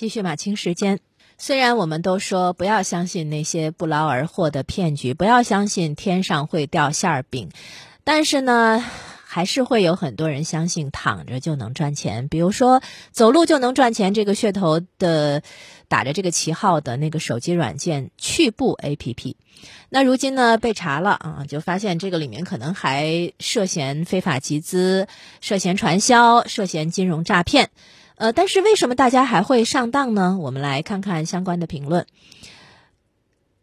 继续马清时间。虽然我们都说不要相信那些不劳而获的骗局，不要相信天上会掉馅儿饼，但是呢，还是会有很多人相信躺着就能赚钱。比如说走路就能赚钱这个噱头的，打着这个旗号的那个手机软件趣步 APP，那如今呢被查了啊，就发现这个里面可能还涉嫌非法集资、涉嫌传销、涉嫌金融诈骗。呃，但是为什么大家还会上当呢？我们来看看相关的评论。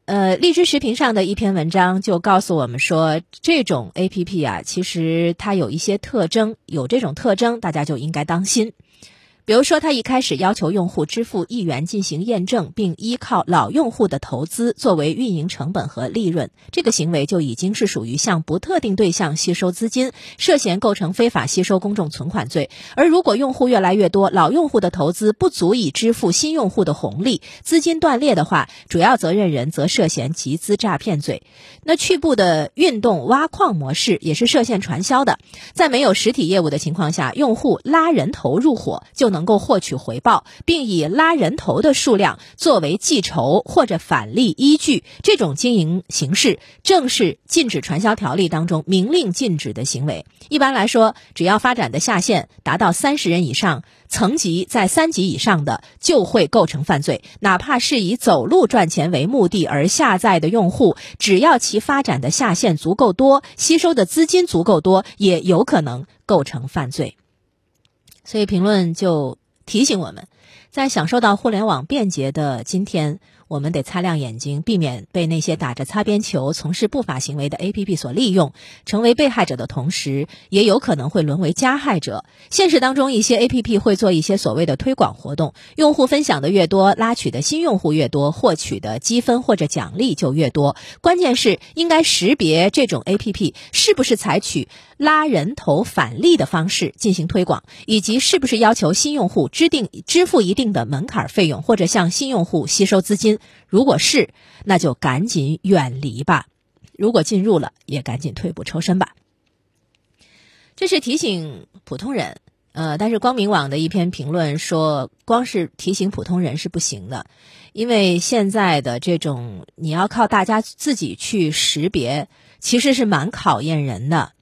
呃，荔枝视频上的一篇文章就告诉我们说，这种 A P P 啊，其实它有一些特征，有这种特征，大家就应该当心。比如说，他一开始要求用户支付一元进行验证，并依靠老用户的投资作为运营成本和利润，这个行为就已经是属于向不特定对象吸收资金，涉嫌构成非法吸收公众存款罪。而如果用户越来越多，老用户的投资不足以支付新用户的红利，资金断裂的话，主要责任人则涉嫌集资诈骗罪。那趣步的运动挖矿模式也是涉嫌传销的，在没有实体业务的情况下，用户拉人头入伙就能。能够获取回报，并以拉人头的数量作为计酬或者返利依据，这种经营形式正是禁止传销条例当中明令禁止的行为。一般来说，只要发展的下线达到三十人以上，层级在三级以上的，就会构成犯罪。哪怕是以走路赚钱为目的而下载的用户，只要其发展的下线足够多，吸收的资金足够多，也有可能构成犯罪。所以评论就提醒我们，在享受到互联网便捷的今天。我们得擦亮眼睛，避免被那些打着擦边球、从事不法行为的 APP 所利用，成为被害者的同时，也有可能会沦为加害者。现实当中，一些 APP 会做一些所谓的推广活动，用户分享的越多，拉取的新用户越多，获取的积分或者奖励就越多。关键是应该识别这种 APP 是不是采取拉人头返利的方式进行推广，以及是不是要求新用户支定支付一定的门槛费用，或者向新用户吸收资金。如果是，那就赶紧远离吧；如果进入了，也赶紧退步抽身吧。这是提醒普通人，呃，但是光明网的一篇评论说，光是提醒普通人是不行的，因为现在的这种你要靠大家自己去识别，其实是蛮考验人的。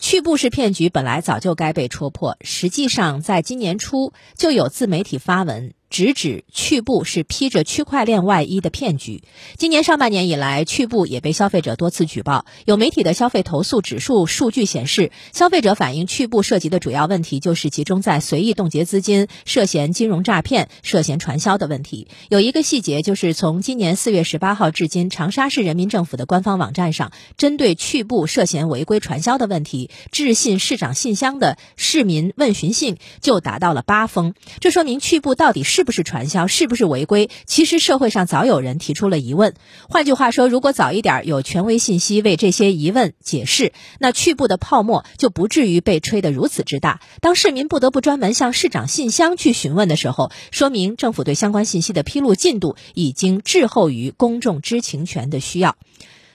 去步式骗局本来早就该被戳破，实际上在今年初就有自媒体发文。直指趣步是披着区块链外衣的骗局。今年上半年以来，趣步也被消费者多次举报。有媒体的消费投诉指数数据显示，消费者反映趣步涉及的主要问题就是集中在随意冻结资金、涉嫌金融诈骗、涉嫌传销的问题。有一个细节，就是从今年四月十八号至今，长沙市人民政府的官方网站上，针对趣步涉嫌违规传销的问题，致信市长信箱的市民问询信就达到了八封。这说明趣步到底是。是不是传销？是不是违规？其实社会上早有人提出了疑问。换句话说，如果早一点有权威信息为这些疑问解释，那去部的泡沫就不至于被吹得如此之大。当市民不得不专门向市长信箱去询问的时候，说明政府对相关信息的披露进度已经滞后于公众知情权的需要。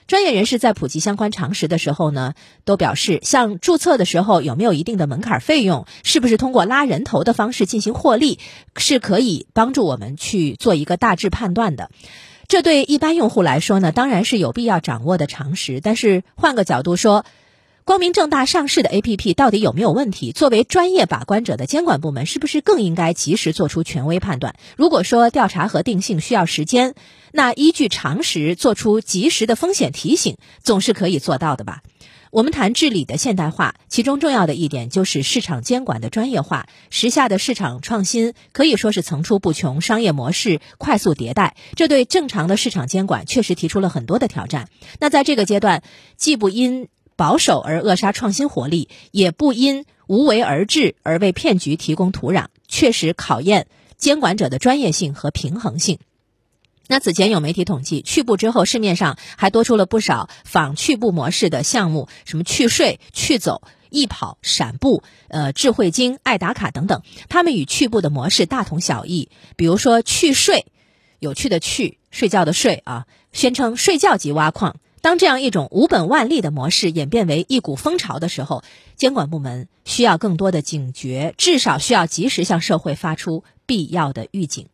专业人士在普及相关常识的时候呢，都表示，像注册的时候有没有一定的门槛费用，是不是通过拉人头的方式进行获利，是可以帮助我们去做一个大致判断的。这对一般用户来说呢，当然是有必要掌握的常识。但是换个角度说，光明正大上市的 APP 到底有没有问题？作为专业把关者的监管部门，是不是更应该及时做出权威判断？如果说调查和定性需要时间，那依据常识做出及时的风险提醒，总是可以做到的吧？我们谈治理的现代化，其中重要的一点就是市场监管的专业化。时下的市场创新可以说是层出不穷，商业模式快速迭代，这对正常的市场监管确实提出了很多的挑战。那在这个阶段，既不因保守而扼杀创新活力，也不因无为而治而为骗局提供土壤，确实考验监管者的专业性和平衡性。那此前有媒体统计，去步之后，市面上还多出了不少仿去步模式的项目，什么去税、去走、易跑、闪步、呃智慧金、爱打卡等等，他们与去步的模式大同小异。比如说去税，有趣的去，睡觉的睡啊，宣称睡觉即挖矿。当这样一种无本万利的模式演变为一股风潮的时候，监管部门需要更多的警觉，至少需要及时向社会发出必要的预警。